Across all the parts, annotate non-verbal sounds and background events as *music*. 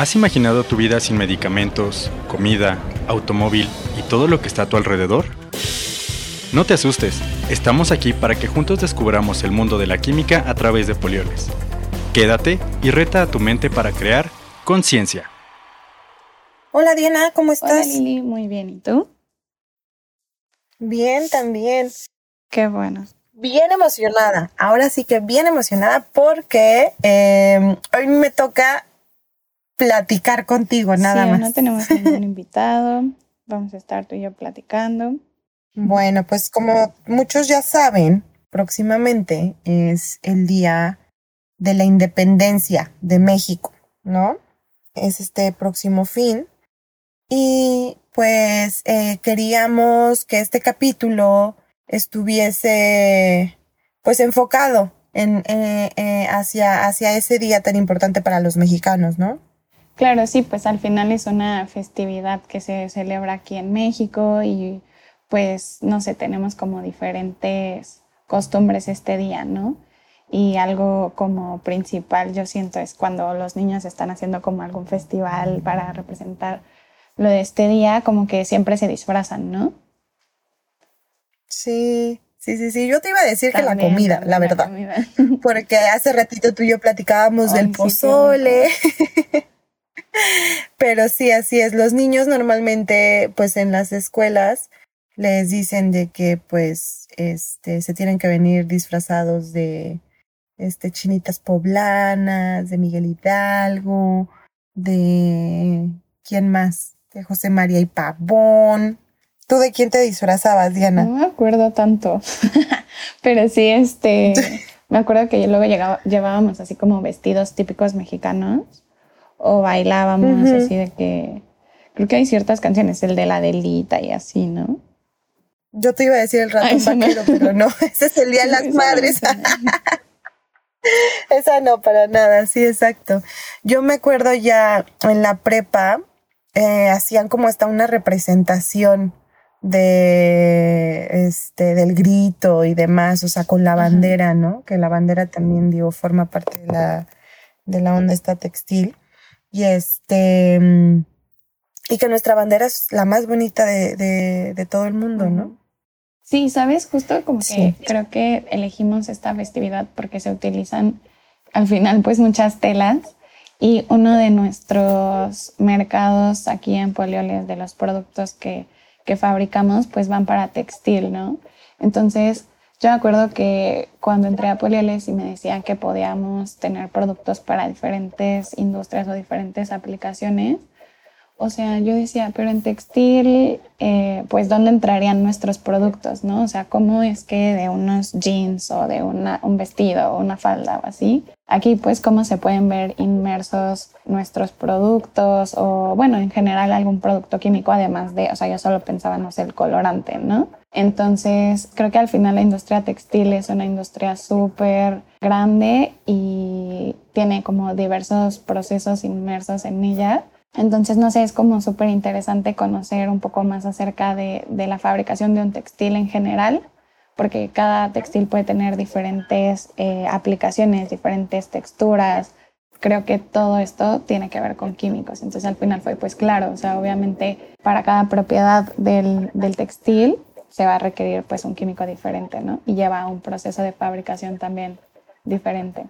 ¿Has imaginado tu vida sin medicamentos, comida, automóvil y todo lo que está a tu alrededor? No te asustes, estamos aquí para que juntos descubramos el mundo de la química a través de polioles. Quédate y reta a tu mente para crear conciencia. Hola Diana, ¿cómo estás? Hola Lili, muy bien. ¿Y tú? Bien, también. Qué bueno. Bien emocionada. Ahora sí que bien emocionada porque eh, hoy me toca platicar contigo, nada sí, más. No tenemos *laughs* ningún invitado. Vamos a estar tú y yo platicando. Bueno, pues como muchos ya saben, próximamente es el día de la independencia de México, ¿no? Es este próximo fin. Y pues eh, queríamos que este capítulo estuviese pues enfocado en, eh, eh, hacia, hacia ese día tan importante para los mexicanos, ¿no? Claro, sí, pues al final es una festividad que se celebra aquí en México y pues no sé, tenemos como diferentes costumbres este día, ¿no? Y algo como principal yo siento es cuando los niños están haciendo como algún festival para representar lo de este día, como que siempre se disfrazan, ¿no? Sí, sí, sí, sí. Yo te iba a decir que la comida, la verdad. *laughs* Porque hace ratito tú y yo platicábamos del pozole. *laughs* Pero sí, así es. Los niños normalmente, pues en las escuelas, les dicen de que pues este se tienen que venir disfrazados de este chinitas poblanas, de Miguel Hidalgo, de quién más, de José María y Pavón. ¿Tú de quién te disfrazabas, Diana? No me acuerdo tanto, *laughs* pero sí, este, *laughs* me acuerdo que luego llegaba, llevábamos así como vestidos típicos mexicanos o bailábamos así de que, creo que hay ciertas canciones, el de la delita y así, ¿no? Yo te iba a decir el ratón vaquero, pero no, *laughs* ese es el Día de las *laughs* Madres. *laughs* Esa no, para nada, sí, exacto. Yo me acuerdo ya en la prepa, eh, hacían como hasta una representación de este del grito y demás, o sea, con la bandera, ¿no? Que la bandera también digo forma parte de la de la onda esta textil y este y que nuestra bandera es la más bonita de, de, de todo el mundo, ¿no? Sí, sabes, justo como que creo que elegimos esta festividad porque se utilizan al final pues muchas telas y uno de nuestros mercados aquí en Polioles de los productos que, que fabricamos pues van para textil, ¿no? Entonces yo me acuerdo que cuando entré a Polioles y me decían que podíamos tener productos para diferentes industrias o diferentes aplicaciones, o sea, yo decía, pero en textil, eh, pues, ¿dónde entrarían nuestros productos, no? O sea, ¿cómo es que de unos jeans o de un vestido o una falda o así? Aquí, pues, ¿cómo se pueden ver inmersos nuestros productos o, bueno, en general algún producto químico, además de, o sea, yo solo pensaba, no sé, el colorante, ¿no? Entonces, creo que al final la industria textil es una industria súper grande y tiene como diversos procesos inmersos en ella entonces, no sé, es como súper interesante conocer un poco más acerca de, la fabricación de un textil en general, porque cada textil puede tener diferentes eh, aplicaciones, diferentes texturas. Creo que todo esto tiene que ver con químicos. Entonces, al final fue pues claro, o sea, obviamente para cada propiedad del, del textil se va a requerir pues un químico diferente, ¿no? Y lleva un proceso de fabricación también diferente.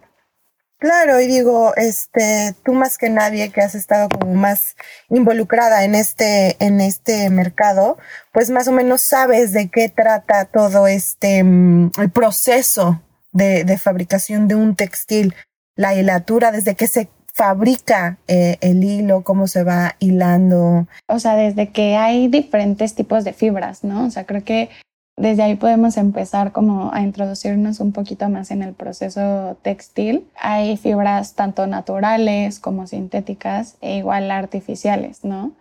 Claro, y digo, este, tú más que nadie que has estado como más involucrada en este, en este mercado, pues más o menos sabes de qué trata todo este, mm, el proceso de, de fabricación de un textil, la hilatura, desde que se fabrica eh, el hilo, cómo se va hilando. O sea, desde que hay diferentes tipos de fibras, ¿no? O sea, creo que desde ahí podemos empezar como a introducirnos un poquito más en el proceso textil. Hay fibras tanto naturales como sintéticas e igual artificiales, ¿no?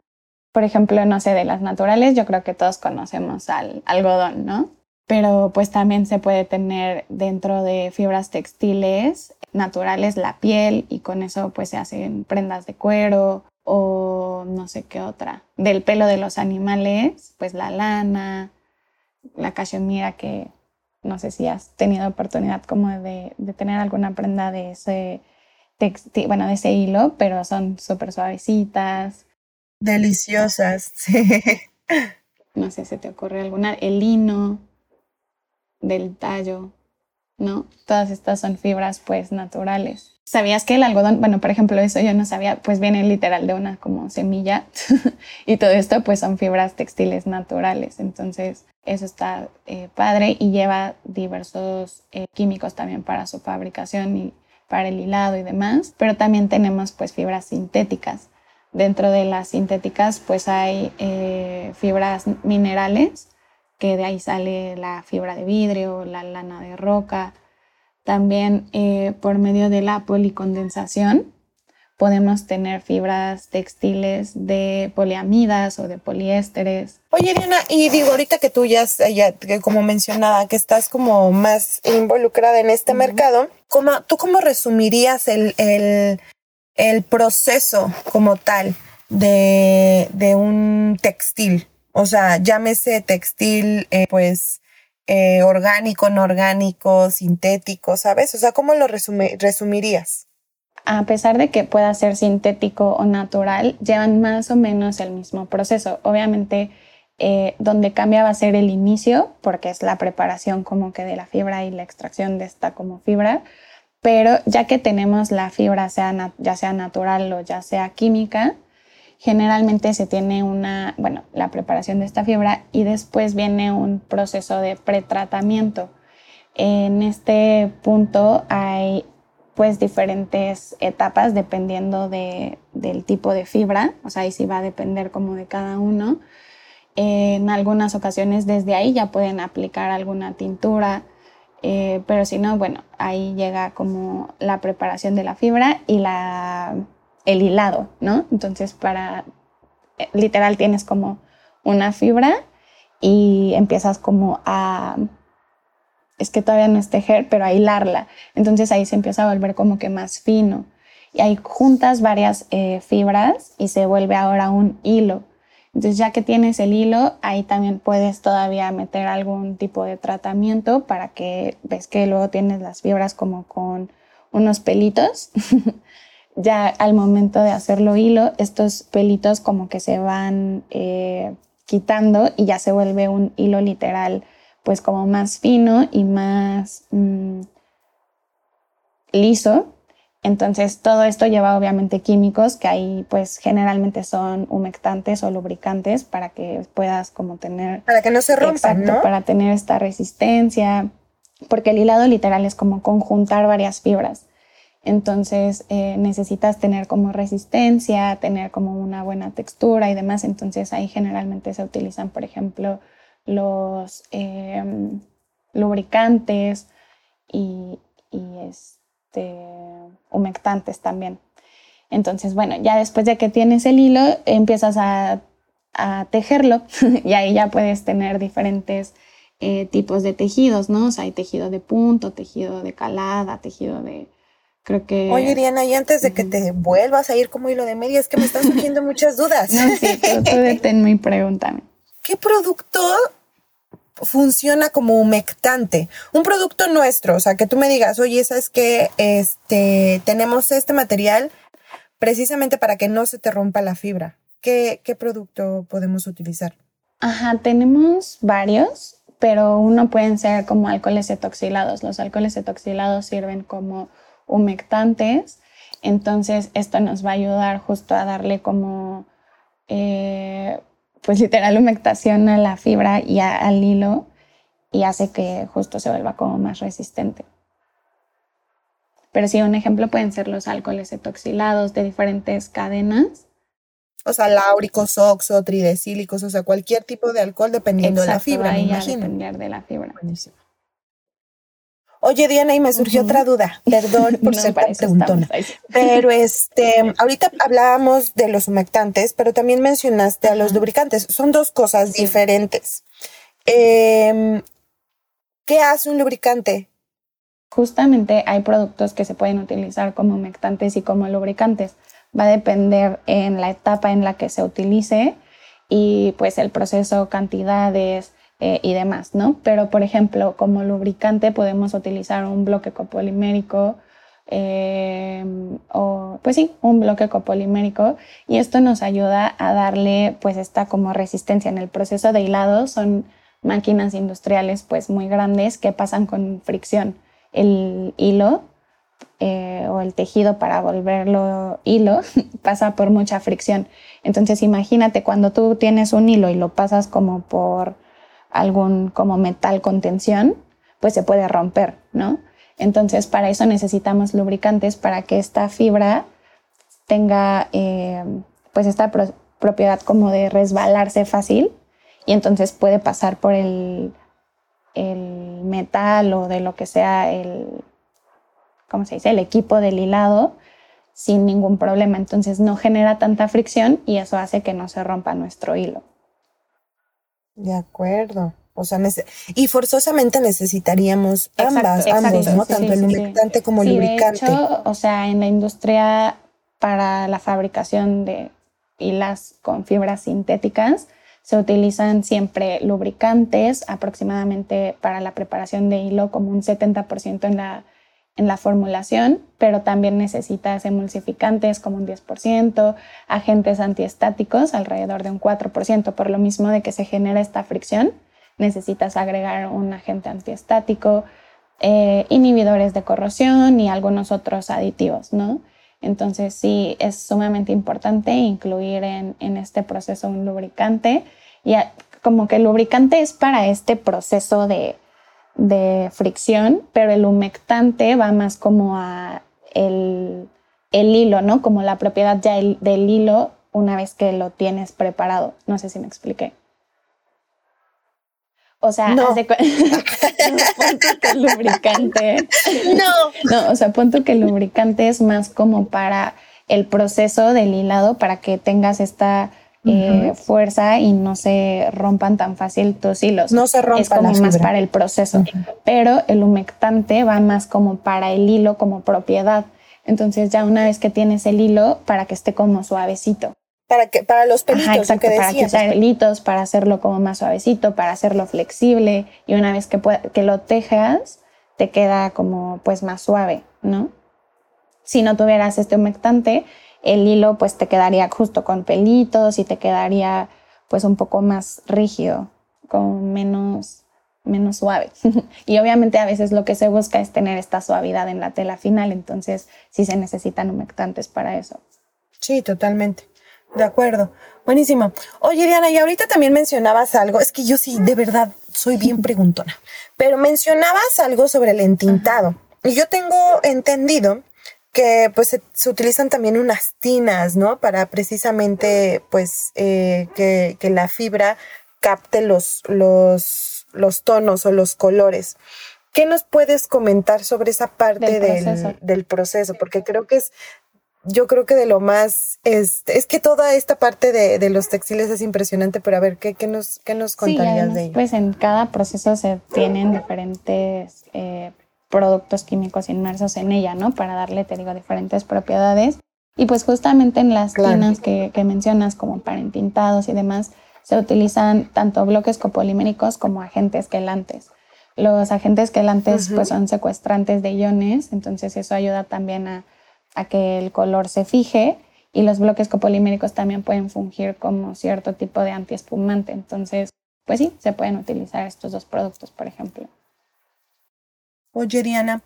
Por ejemplo, no sé, de las naturales yo creo que todos conocemos al algodón, ¿no? Pero pues también se puede tener dentro de fibras textiles naturales la piel y con eso pues se hacen prendas de cuero o no sé qué otra. Del pelo de los animales, pues la lana, la cachemira que no sé si has tenido oportunidad como de, de tener alguna prenda de ese bueno, de ese hilo, pero son súper suavecitas. Deliciosas, *laughs* sí. No sé si te ocurre alguna. El lino del tallo, ¿no? Todas estas son fibras pues naturales. ¿Sabías que el algodón, bueno, por ejemplo, eso yo no sabía, pues viene literal de una como semilla *laughs* y todo esto pues son fibras textiles naturales. Entonces eso está eh, padre y lleva diversos eh, químicos también para su fabricación y para el hilado y demás. Pero también tenemos pues fibras sintéticas Dentro de las sintéticas pues hay eh, fibras minerales, que de ahí sale la fibra de vidrio, la lana de roca. También eh, por medio de la policondensación podemos tener fibras textiles de poliamidas o de poliésteres. Oye, Diana, y digo, ahorita que tú ya, ya como mencionaba, que estás como más involucrada en este mercado, ¿cómo, ¿tú cómo resumirías el, el, el proceso como tal de, un textil. O sea, llámese textil, eh, pues, eh, orgánico, no orgánico, sintético, ¿sabes? O sea, ¿cómo lo resumirías? A pesar de que pueda ser sintético o natural, llevan más o menos el mismo proceso. Obviamente, eh, donde cambia va a ser el inicio, porque es la preparación como que de la fibra y la extracción de esta como fibra, pero ya que tenemos la fibra, sea ya sea natural o ya sea química, generalmente se tiene una, bueno, la preparación de esta fibra y después viene un proceso de pretratamiento. En este punto hay pues diferentes etapas dependiendo de, del tipo de fibra, o sea, ahí sí va a depender como de cada uno. En algunas ocasiones desde ahí ya pueden aplicar alguna tintura, eh, pero si no, bueno, ahí llega como la preparación de la fibra y la, el hilado, ¿no? Entonces, para, eh, literal, tienes como una fibra y empiezas como a, es que todavía no es tejer, pero a hilarla. Entonces ahí se empieza a volver como que más fino. Y ahí juntas varias eh, fibras y se vuelve ahora un hilo. Entonces ya que tienes el hilo, ahí también puedes todavía meter algún tipo de tratamiento para que ves que luego tienes las fibras como con unos pelitos. *laughs* ya al momento de hacerlo hilo, estos pelitos como que se van eh, quitando y ya se vuelve un hilo literal pues como más fino y más mm, liso entonces, todo esto lleva obviamente químicos que ahí pues generalmente son humectantes o lubricantes para que puedas como tener... Para que no se rompan, exacto, Para tener esta resistencia, porque el hilado literal es como conjuntar varias fibras. Entonces eh, necesitas tener como resistencia, tener como una buena textura y demás. Entonces ahí generalmente se utilizan, por ejemplo, los em, lubricantes y, y es, este, humectantes también. Entonces, bueno, ya después de que tienes el hilo, empiezas a, tejerlo *laughs* y ahí ya puedes tener diferentes eh, tipos de tejidos, ¿no? O sea, hay tejido de punto, tejido de calada, tejido de... Creo que... Oye, Diana, y antes de que te vuelvas a ir como hilo de media, es que me están surgiendo muchas dudas. No, sí, tú, *laughs* tú deténme y pregúntame. ¿Qué producto funciona como humectante. Un producto nuestro, o sea, que tú me digas, oye, ¿sabes que este, tenemos este material precisamente para que no se te rompa la fibra? ¿Qué, qué producto podemos utilizar? Ajá, tenemos varios, pero uno pueden ser como alcoholes etoxilados. Los alcoholes etoxilados sirven como humectantes, entonces esto nos va a ayudar justo a darle como eh, pues literal humectación a la fibra y al hilo y hace que justo se vuelva como más resistente. Pero sí, un ejemplo pueden ser los alcoholes etoxilados de diferentes cadenas. O sea, láuricos, oxo, tridecílicos, o sea, cualquier tipo de alcohol dependiendo de la fibra, me imagino. depender de la fibra. Buenísimo. Oye, Diana, y me surgió otra duda. Perdón por *laughs* ser tan preguntona. Pero este, ahorita hablábamos de los humectantes, pero también mencionaste a los lubricantes. Son dos cosas diferentes. Em, ¿Qué hace un lubricante? Justamente hay productos que se pueden utilizar como humectantes y como lubricantes. Va a depender en la etapa en la que se utilice y pues el proceso, cantidades, eh, y demás, ¿no? Pero, por ejemplo, como lubricante podemos utilizar un bloque copolimérico Em, o pues sí, un bloque copolimérico y esto nos ayuda a darle pues esta como resistencia en el proceso de hilado son máquinas industriales pues muy grandes que pasan con fricción el hilo eh, o el tejido para volverlo hilo *laughs* pasa por mucha fricción entonces imagínate cuando tú tienes un hilo y lo pasas como por algún como metal con tensión pues se puede romper no entonces, para eso necesitamos lubricantes para que esta fibra tenga eh, pues esta propiedad como de resbalarse fácil y entonces puede pasar por el, el metal o de lo que sea el, ¿cómo se dice? El equipo del hilado sin ningún problema. Entonces no genera tanta fricción y eso hace que no se rompa nuestro hilo. De acuerdo. O sea, y forzosamente necesitaríamos ambas, ambos, ¿no? Tanto el humectante como el lubricante. De hecho, o sea, en la industria para la fabricación de hilas con fibras sintéticas se utilizan siempre lubricantes, aproximadamente para la preparación de hilo como un 70% en la, en la formulación, pero también necesitas emulsificantes como un 10%, agentes antiestáticos alrededor de un 4%, por lo mismo de que se genera esta fricción necesitas agregar un agente antiestático, eh, inhibidores de corrosión y algunos otros aditivos, ¿no? Entonces sí es sumamente importante incluir en, este proceso un lubricante y como que el lubricante es para este proceso de, fricción, pero el humectante va más como a el, hilo, ¿no? Como la propiedad ya del hilo una vez que lo tienes preparado. No sé si me expliqué. O sea, no. *laughs* que el lubricante. No. No, o sea, punto que el lubricante es más como para el proceso del hilado, para que tengas esta eh, fuerza y no se rompan tan fácil tus hilos. No se rompan. Es como más para el proceso. Pero el humectante va más como para el hilo como propiedad. Entonces ya una vez que tienes el hilo, para que esté como suavecito. Para, que, para los pelitos. Ajá, exacto, que para quitar pelitos, para hacerlo como más suavecito, para hacerlo flexible y una vez que, que lo tejas, te queda como pues más suave, ¿no? Si no tuvieras este humectante, el hilo pues te quedaría justo con pelitos y te quedaría pues un poco más rígido, con menos, menos suave. *laughs* y obviamente a veces lo que se busca es tener esta suavidad en la tela final, entonces sí se necesitan humectantes para eso. Sí, totalmente. De acuerdo. Buenísimo. Oye, Diana, y ahorita también mencionabas algo, es que yo sí, de verdad, soy bien *laughs* preguntona, pero mencionabas algo sobre el entintado. Y yo tengo entendido que pues se, utilizan también unas tinas, ¿no? Para precisamente pues eh, que, la fibra capte los, los, los tonos o los colores. ¿Qué nos puedes comentar sobre esa parte del, del, proceso? Porque creo que es yo creo que de lo más, es, es que toda esta parte de, de, los textiles es impresionante, pero a ver, ¿qué, qué nos, qué nos contarías de ello? Pues en cada proceso se tienen diferentes eh, productos químicos inmersos en ella, ¿no? Para darle, te digo, diferentes propiedades. Y pues justamente en las tinas que, que mencionas, como para entintados y demás, se utilizan tanto bloques copolímericos como agentes quelantes. Los agentes quelantes pues son secuestrantes de iones, entonces eso ayuda también a a que el color se fije y los bloques copoliméricos también pueden fungir como cierto tipo de antiespumante. Entonces, pues sí, se pueden utilizar estos dos productos, por ejemplo. Oye, Diana,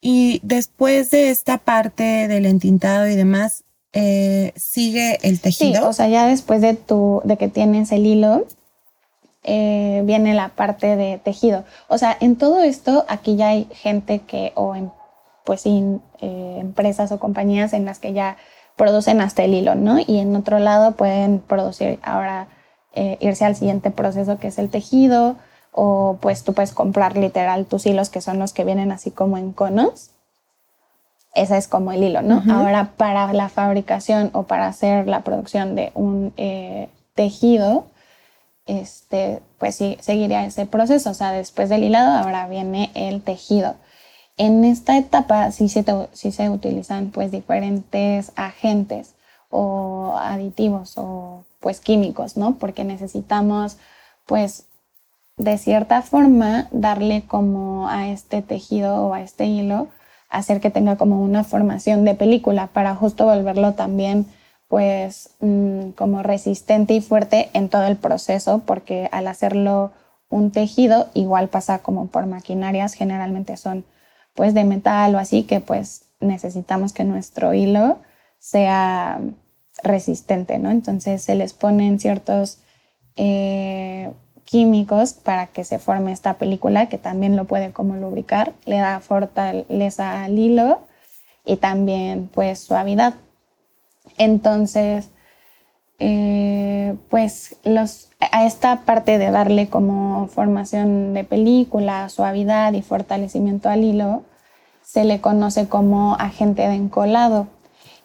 y después de esta parte del entintado y demás, eh, ¿sigue el tejido? Sí, o sea, ya después de, tu, de que tienes el hilo, eh, viene la parte de tejido. O sea, en todo esto, aquí ya hay gente que, o en pues sin eh, empresas o compañías en las que ya producen hasta el hilo, ¿no? Y en otro lado pueden producir ahora eh, irse al siguiente proceso que es el tejido o pues tú puedes comprar literal tus hilos que son los que vienen así como en conos. Ese es como el hilo, ¿no? Ahora para la fabricación o para hacer la producción de un eh, tejido, este, pues sí, seguiría ese proceso. O sea, después del hilado ahora viene el tejido. En esta etapa sí se, se utilizan pues diferentes agentes o aditivos o pues químicos, ¿no? Porque necesitamos pues de cierta forma darle como a este tejido o a este hilo hacer que tenga como una formación de película para justo volverlo también pues mm, como resistente y fuerte en todo el proceso porque al hacerlo un tejido igual pasa como por maquinarias generalmente son pues de metal o así que pues necesitamos que nuestro hilo sea resistente, ¿no? Entonces se les ponen ciertos eh, químicos para que se forme esta película que también lo puede como lubricar, le da fortaleza al hilo y también pues suavidad. Entonces, eh, pues los, a esta parte de darle como formación de película, suavidad y fortalecimiento al hilo, se le conoce como agente de encolado.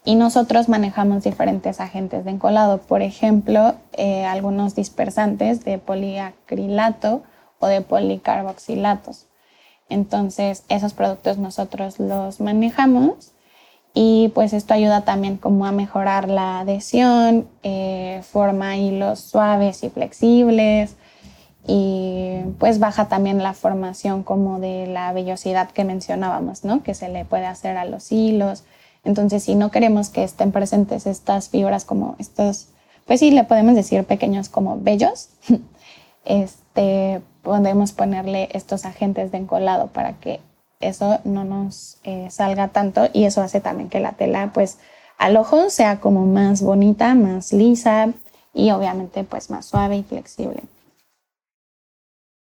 Y nosotros manejamos diferentes agentes de encolado, por ejemplo, eh, algunos dispersantes de poliacrilato o de policarboxilatos. Entonces, esos productos nosotros los manejamos y pues esto ayuda también como a mejorar la adhesión, eh, forma hilos suaves y flexibles y pues baja también la formación como de la vellosidad que mencionábamos, ¿no? Que se le puede hacer a los hilos entonces, si no queremos que estén presentes estas fibras como estos, pues sí, le podemos decir pequeños como bellos, *laughs* este, podemos ponerle estos agentes de encolado para que eso no nos eh, salga tanto y eso hace también que la tela, pues, al ojo sea como más bonita, más lisa y obviamente pues más suave y flexible.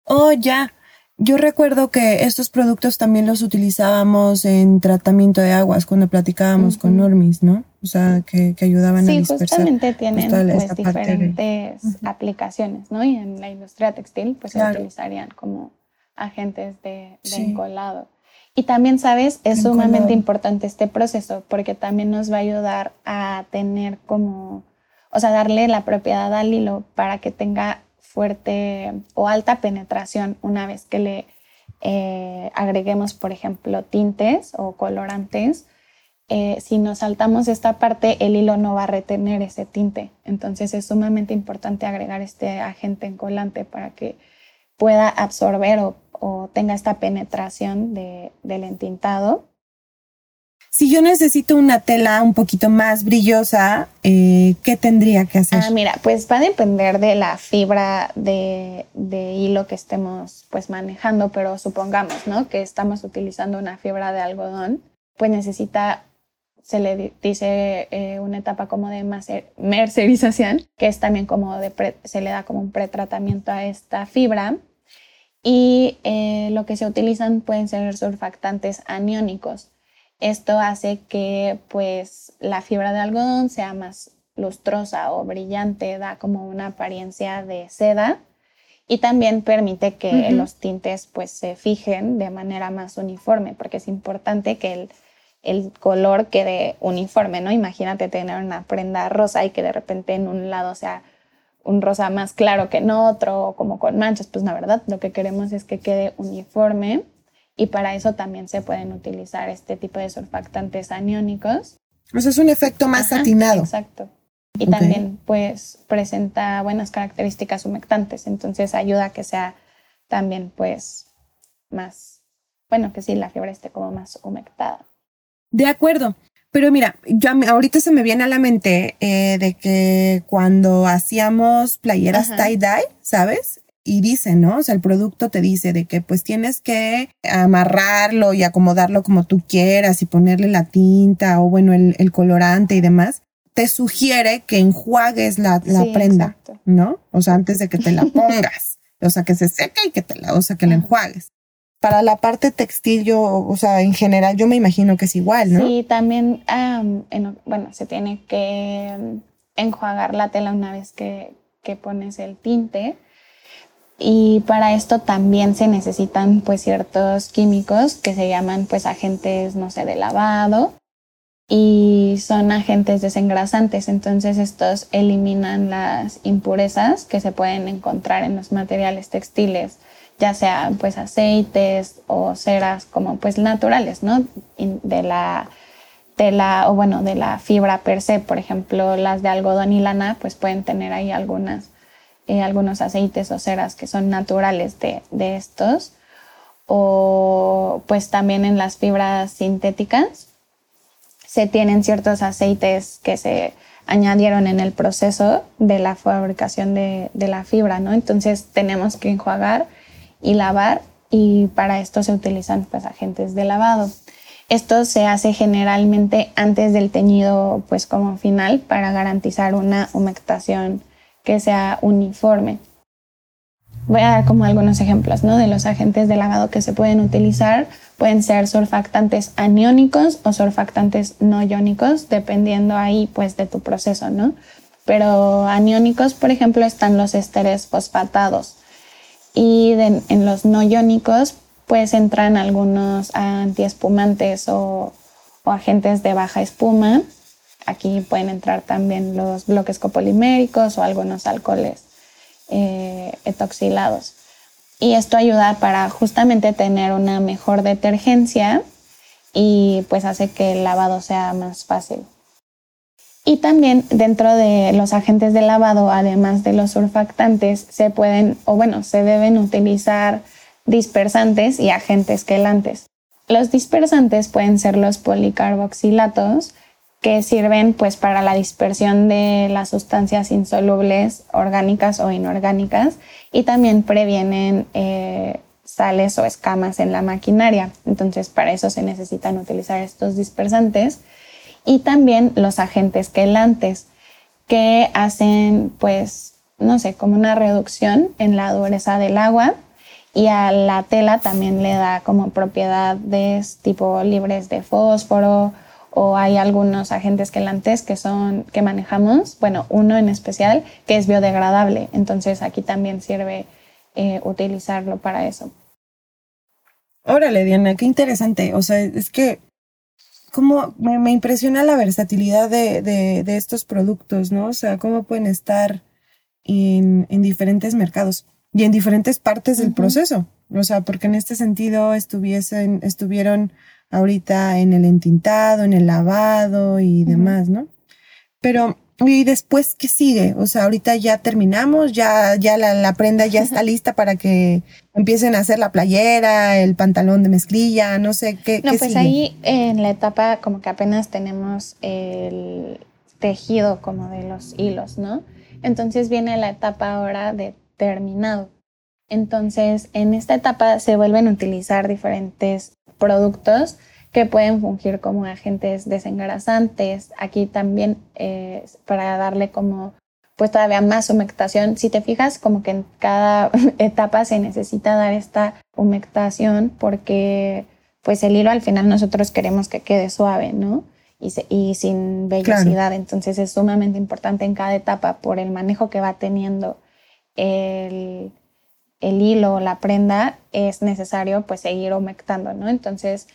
Oh, ya. Yo recuerdo que estos productos también los utilizábamos en tratamiento de aguas cuando platicábamos con Normis, ¿no? O sea, que, ayudaban a dispersar. Sí, justamente tienen pues, diferentes aplicaciones, ¿no? Y en la industria textil pues se utilizarían como agentes de, encolado. Y también, ¿sabes? Es sumamente importante este proceso porque también nos va a ayudar a tener como, o sea, darle la propiedad al hilo para que tenga fuerte o alta penetración una vez que le eh, agreguemos, por ejemplo, tintes o colorantes. Eh, si nos saltamos esta parte, el hilo no va a retener ese tinte. Entonces es sumamente importante agregar este agente encolante para que pueda absorber o, tenga esta penetración del entintado si yo necesito una tela un poquito más brillosa, eh, ¿qué tendría que hacer? Ah, mira, pues va a depender de la fibra de, hilo que estemos pues manejando, pero supongamos, ¿no? Que estamos utilizando una fibra de algodón, pues necesita, se le dice eh, una etapa como de mercerización, que es también como de, se le da como un pretratamiento a esta fibra. Y eh, lo que se utilizan pueden ser surfactantes aniónicos esto hace que pues la fibra de algodón sea más lustrosa o brillante, da como una apariencia de seda y también permite que los tintes pues se fijen de manera más uniforme, porque es importante que el, el, color quede uniforme, ¿no? Imagínate tener una prenda rosa y que de repente en un lado sea un rosa más claro que en otro, como con manchas, pues la verdad lo que queremos es que quede uniforme y para eso también se pueden utilizar este tipo de surfactantes aniónicos. O sea, es un efecto más satinado. Exacto. Y también pues presenta buenas características humectantes, entonces ayuda a que sea también pues más, bueno, que sí, la fibra esté como más humectada. De acuerdo. Pero mira, yo ahorita se me viene a la mente eh, de que cuando hacíamos playeras tie-dye, ¿sabes? Y dice, ¿no? O sea, el producto te dice de que pues tienes que amarrarlo y acomodarlo como tú quieras y ponerle la tinta o bueno, el, colorante y demás. Te sugiere que enjuagues la, prenda, ¿no? O sea, antes de que te la *laughs* pongas. o sea, que se seque y que te la, o sea, que la enjuagues. Para la parte textil, yo, o sea, en general, yo me imagino que es igual, ¿no? Sí, también, bueno, se tiene que enjuagar la tela una vez que, que pones el tinte y para esto también se necesitan pues ciertos químicos que se llaman pues agentes, no sé, de lavado y son agentes desengrasantes, entonces estos eliminan las impurezas que se pueden encontrar en los materiales textiles, ya sea pues aceites o ceras como pues naturales, ¿no? De la tela o bueno, de la fibra per se, por ejemplo, las de algodón y lana pues pueden tener ahí algunas eh, algunos aceites o ceras que son naturales de, estos. o pues también en las fibras sintéticas se tienen ciertos aceites que se añadieron en el proceso de la fabricación de, la fibra, ¿no? Entonces tenemos que enjuagar y lavar y para esto se utilizan pues agentes de lavado. Esto se hace generalmente antes del teñido pues como final para garantizar una humectación que sea uniforme. Voy a dar como algunos ejemplos ¿no? de los agentes de lavado que se pueden utilizar. Pueden ser surfactantes aniónicos o surfactantes no iónicos, dependiendo ahí pues de tu proceso, ¿no? Pero aniónicos, por ejemplo, están los esteres fosfatados. Y en los no iónicos, pues entran algunos antiespumantes o, o agentes de baja espuma. Aquí pueden entrar también los bloques copoliméricos o algunos alcoholes eh, etoxilados. Y esto ayuda para justamente tener una mejor detergencia y pues hace que el lavado sea más fácil. Y también dentro de los agentes de lavado, además de los surfactantes, se pueden, o bueno, se deben utilizar dispersantes y agentes quelantes. Los dispersantes pueden ser los policarboxilatos, que sirven pues para la dispersión de las sustancias insolubles orgánicas o inorgánicas y también previenen eh, sales o escamas en la maquinaria. Entonces para eso se necesitan utilizar estos dispersantes y también los agentes quelantes que hacen pues no sé como una reducción en la dureza del agua y a la tela también le da como propiedades tipo libres de fósforo o hay algunos agentes quelantes que son que manejamos, bueno, uno en especial que es biodegradable, entonces aquí también sirve eh, utilizarlo para eso. Órale, Diana, qué interesante. O sea, es que como me, impresiona la versatilidad de, de, estos productos, ¿no? O sea, cómo pueden estar en, en diferentes mercados y en diferentes partes del proceso. O sea, porque en este sentido estuviesen, estuvieron ahorita en el entintado, en el lavado y demás, ¿no? Pero, ¿y después qué sigue? O sea, ahorita ya terminamos, ya, ya la, prenda ya está *laughs* lista para que empiecen a hacer la playera, el pantalón de mezclilla, no sé qué. No, pues ahí en la etapa como que apenas tenemos el tejido como de los hilos, ¿no? Entonces viene la etapa ahora de terminado. Entonces, en esta etapa se vuelven a utilizar diferentes productos que pueden fungir como agentes desengrasantes. Aquí también eh, para darle como pues todavía más humectación. Si te fijas, como que en cada *laughs* etapa se necesita dar esta humectación porque pues el hilo al final nosotros queremos que quede suave, ¿no? Y, y sin vellosidad. Entonces es sumamente importante en cada etapa por el manejo que va teniendo el, el hilo o la prenda, es necesario pues seguir humectando, ¿no? Entonces,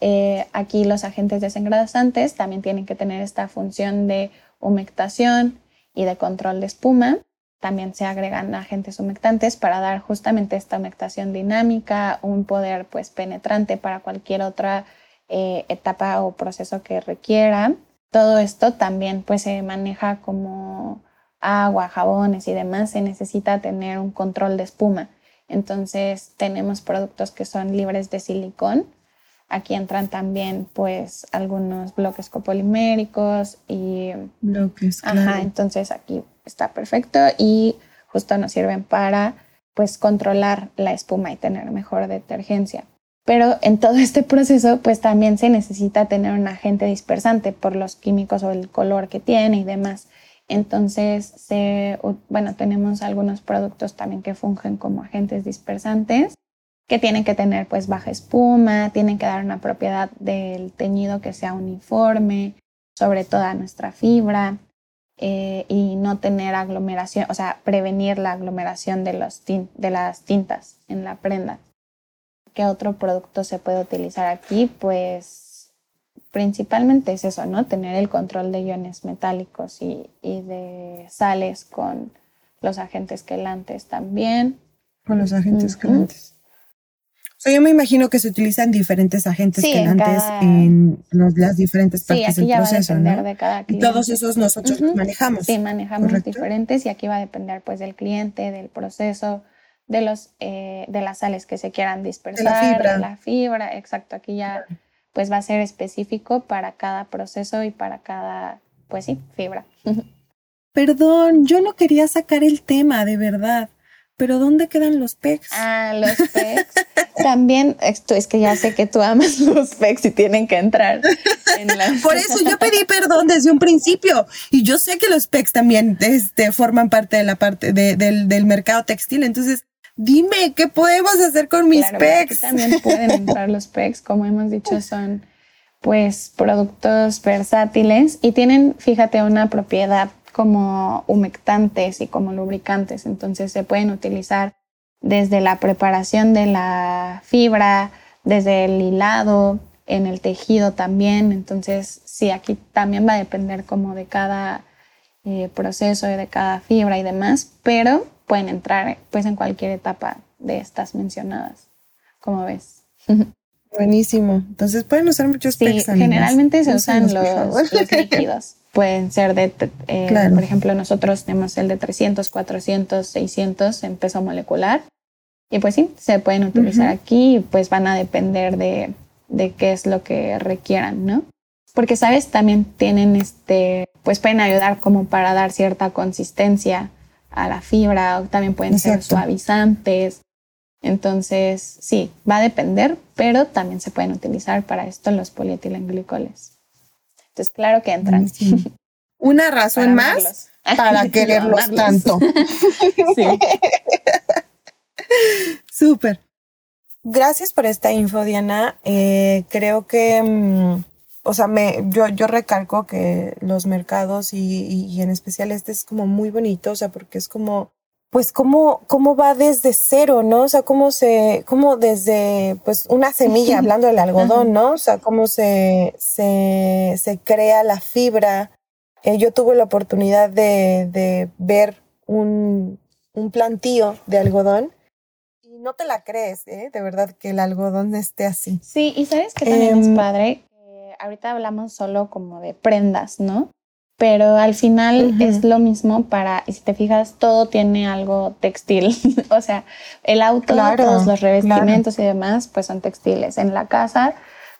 eh, aquí los agentes desengrasantes también tienen que tener esta función de humectación y de control de espuma. También se agregan agentes humectantes para dar justamente esta humectación dinámica, un poder pues penetrante para cualquier otra eh, etapa o proceso que requiera. Todo esto también pues se maneja como agua, jabones y demás, se necesita tener un control de espuma. Entonces tenemos productos que son libres de silicón. Aquí entran también pues algunos bloques copoliméricos y... Bloques, Ajá, entonces aquí está perfecto y justo nos sirven para pues controlar la espuma y tener mejor detergencia. Pero en todo este proceso pues también se necesita tener un agente dispersante por los químicos o el color que tiene y demás. Entonces, bueno, tenemos algunos productos también que fungen como agentes dispersantes que tienen que tener pues baja espuma, tienen que dar una propiedad del teñido que sea uniforme sobre toda nuestra fibra eh, y no tener aglomeración, o sea, prevenir la aglomeración de, de las tintas en la prenda. ¿Qué otro producto se puede utilizar aquí? Pues principalmente es eso, ¿no? Tener el control de iones metálicos y, de sales con los agentes quelantes también. Con los agentes quelantes. O sea, yo me imagino que se utilizan diferentes agentes quelantes en, las diferentes partes del proceso, ¿no? De cada y todos esos nosotros manejamos. Sí, manejamos diferentes y aquí va a depender pues del cliente, del proceso, de, los, eh, de las sales que se quieran dispersar, de la fibra. la fibra, exacto, aquí ya pues va a ser específico para cada proceso y para cada, pues sí, fibra. Perdón, yo no quería sacar el tema, de verdad. Pero ¿dónde quedan los pecs? Ah, los pecs. También, esto es que ya sé que tú amas *laughs* los pecs y tienen que entrar. En *laughs* Por eso yo pedí perdón desde un principio. Y yo sé que los pecs también este, forman parte de la parte del, del, mercado textil. Entonces, dime, ¿qué podemos hacer con mis pecs? También pueden entrar los pecs, como hemos dicho, son pues productos versátiles y tienen, fíjate, una propiedad como humectantes y como lubricantes. Entonces se pueden utilizar desde la preparación de la fibra, desde el hilado, en el tejido también. Entonces sí, aquí también va a depender como de cada eh, proceso y de cada fibra y demás, pero pueden entrar pues en cualquier etapa de estas mencionadas, como ves. Buenísimo. Entonces pueden usar muchos sí, Generalmente se usan los, líquidos. *laughs* Pueden ser de, eh, por ejemplo, nosotros tenemos el de 300, 400, 600 en peso molecular. Y pues sí, se pueden utilizar aquí y pues van a depender de, de qué es lo que requieran, ¿no? Porque, ¿sabes? También tienen este, pues pueden ayudar como para dar cierta consistencia a la fibra, o también pueden ser suavizantes. Entonces, sí, va a depender, pero también se pueden utilizar para esto los polietilenglicoles. Entonces, claro que entran. *laughs* Una razón más *laughs* *laughs* para quererlos tanto. sí. Súper. Gracias por esta info, Diana. Eh, creo que, mm, o sea, me, yo, yo recalco que los mercados y, y, en especial este es como muy bonito, o sea, porque es como pues cómo, cómo va desde cero, ¿no? O sea, cómo se, cómo desde, pues una semilla, *laughs* hablando del algodón, ¿no? O sea, cómo se, se, se crea la fibra. Eh, yo tuve la oportunidad de, de ver un, un plantío de algodón y no te la crees, ¿eh? De verdad que el algodón esté así. Sí, y sabes que también es em, padre. Ahorita hablamos solo como de prendas, ¿no? pero al final es lo mismo para, y si te fijas, todo tiene algo textil. *laughs* o sea, el auto, todos los revestimientos y demás, pues son textiles. En la casa,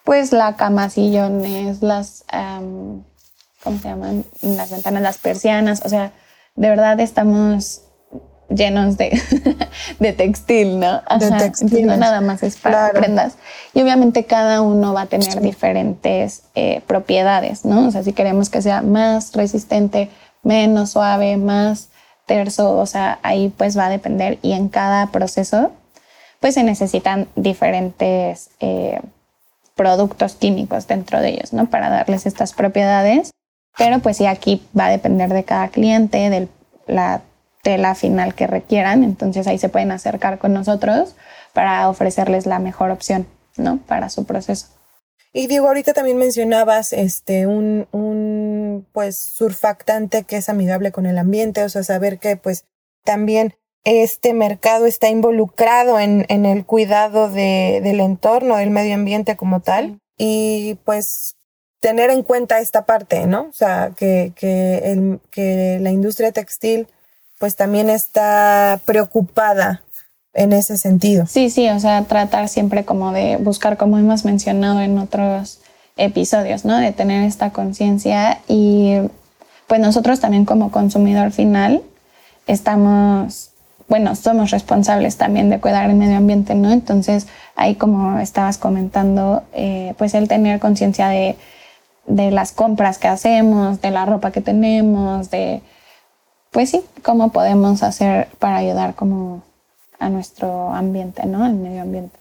pues la cama, sillones, las, ¿cómo se llaman? Las ventanas, las persianas. O sea, de verdad estamos llenos de, *laughs* de textil, ¿no? de textil. No nada más es para prendas. Y obviamente cada uno va a tener diferentes eh, propiedades, ¿no? O sea, si queremos que sea más resistente, menos suave, más terso, o sea, ahí pues va a depender. Y en cada proceso, pues se necesitan diferentes eh, productos químicos dentro de ellos, ¿no? Para darles estas propiedades. Pero pues sí, aquí va a depender de cada cliente, de la tela final que requieran, entonces ahí se pueden acercar con nosotros para ofrecerles la mejor opción, ¿no? Para su proceso. Y digo, ahorita también mencionabas este un, un pues surfactante que es amigable con el ambiente, o sea, saber que pues también este mercado está involucrado en, en el cuidado de, del entorno, del medio ambiente como tal. Y pues tener en cuenta esta parte, ¿no? O sea, que, que, el, que la industria textil pues también está preocupada en ese sentido. Sí, sí, o sea, tratar siempre como de buscar, como hemos mencionado en otros episodios, ¿no? De tener esta conciencia y pues nosotros también como consumidor final estamos, bueno, somos responsables también de cuidar el medio ambiente, ¿no? Entonces, ahí como estabas comentando, eh, pues el tener conciencia de, de las compras que hacemos, de la ropa que tenemos, de pues sí, cómo podemos hacer para ayudar como a nuestro ambiente, ¿no? Al medio ambiente.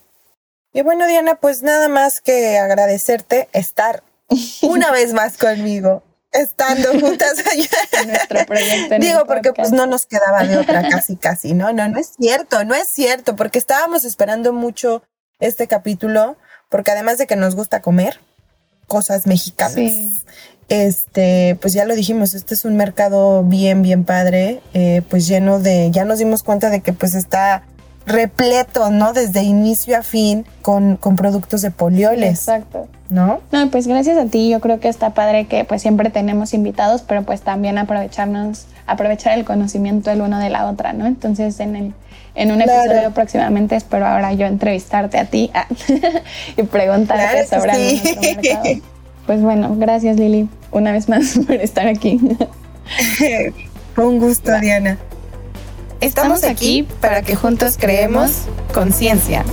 Y bueno, Diana, pues nada más que agradecerte estar *laughs* una vez más conmigo, estando *laughs* juntas allá. En nuestro proyecto. Digo, porque pues no nos quedaba de otra casi, casi, ¿no? No, no es cierto, no es cierto, porque estábamos esperando mucho este capítulo, porque además de que nos gusta comer cosas mexicanas, sí este, pues ya lo dijimos, este es un mercado bien, bien padre, eh, pues lleno de, ya nos dimos cuenta de que pues está repleto, ¿no? Desde inicio a fin con, con productos de polioles. exacto. ¿No? No, pues gracias a ti. Yo creo que está padre que pues siempre tenemos invitados, pero pues también aprovecharnos, aprovechar el conocimiento el uno de la otra, ¿no? Entonces en el en un episodio próximamente espero ahora yo entrevistarte a ti ah, *laughs* y preguntarte sobre nuestro mercado. Pues bueno, gracias Lili una vez más *laughs* por estar aquí. *laughs* Un gusto, Diana. Estamos aquí para que juntos creemos conciencia.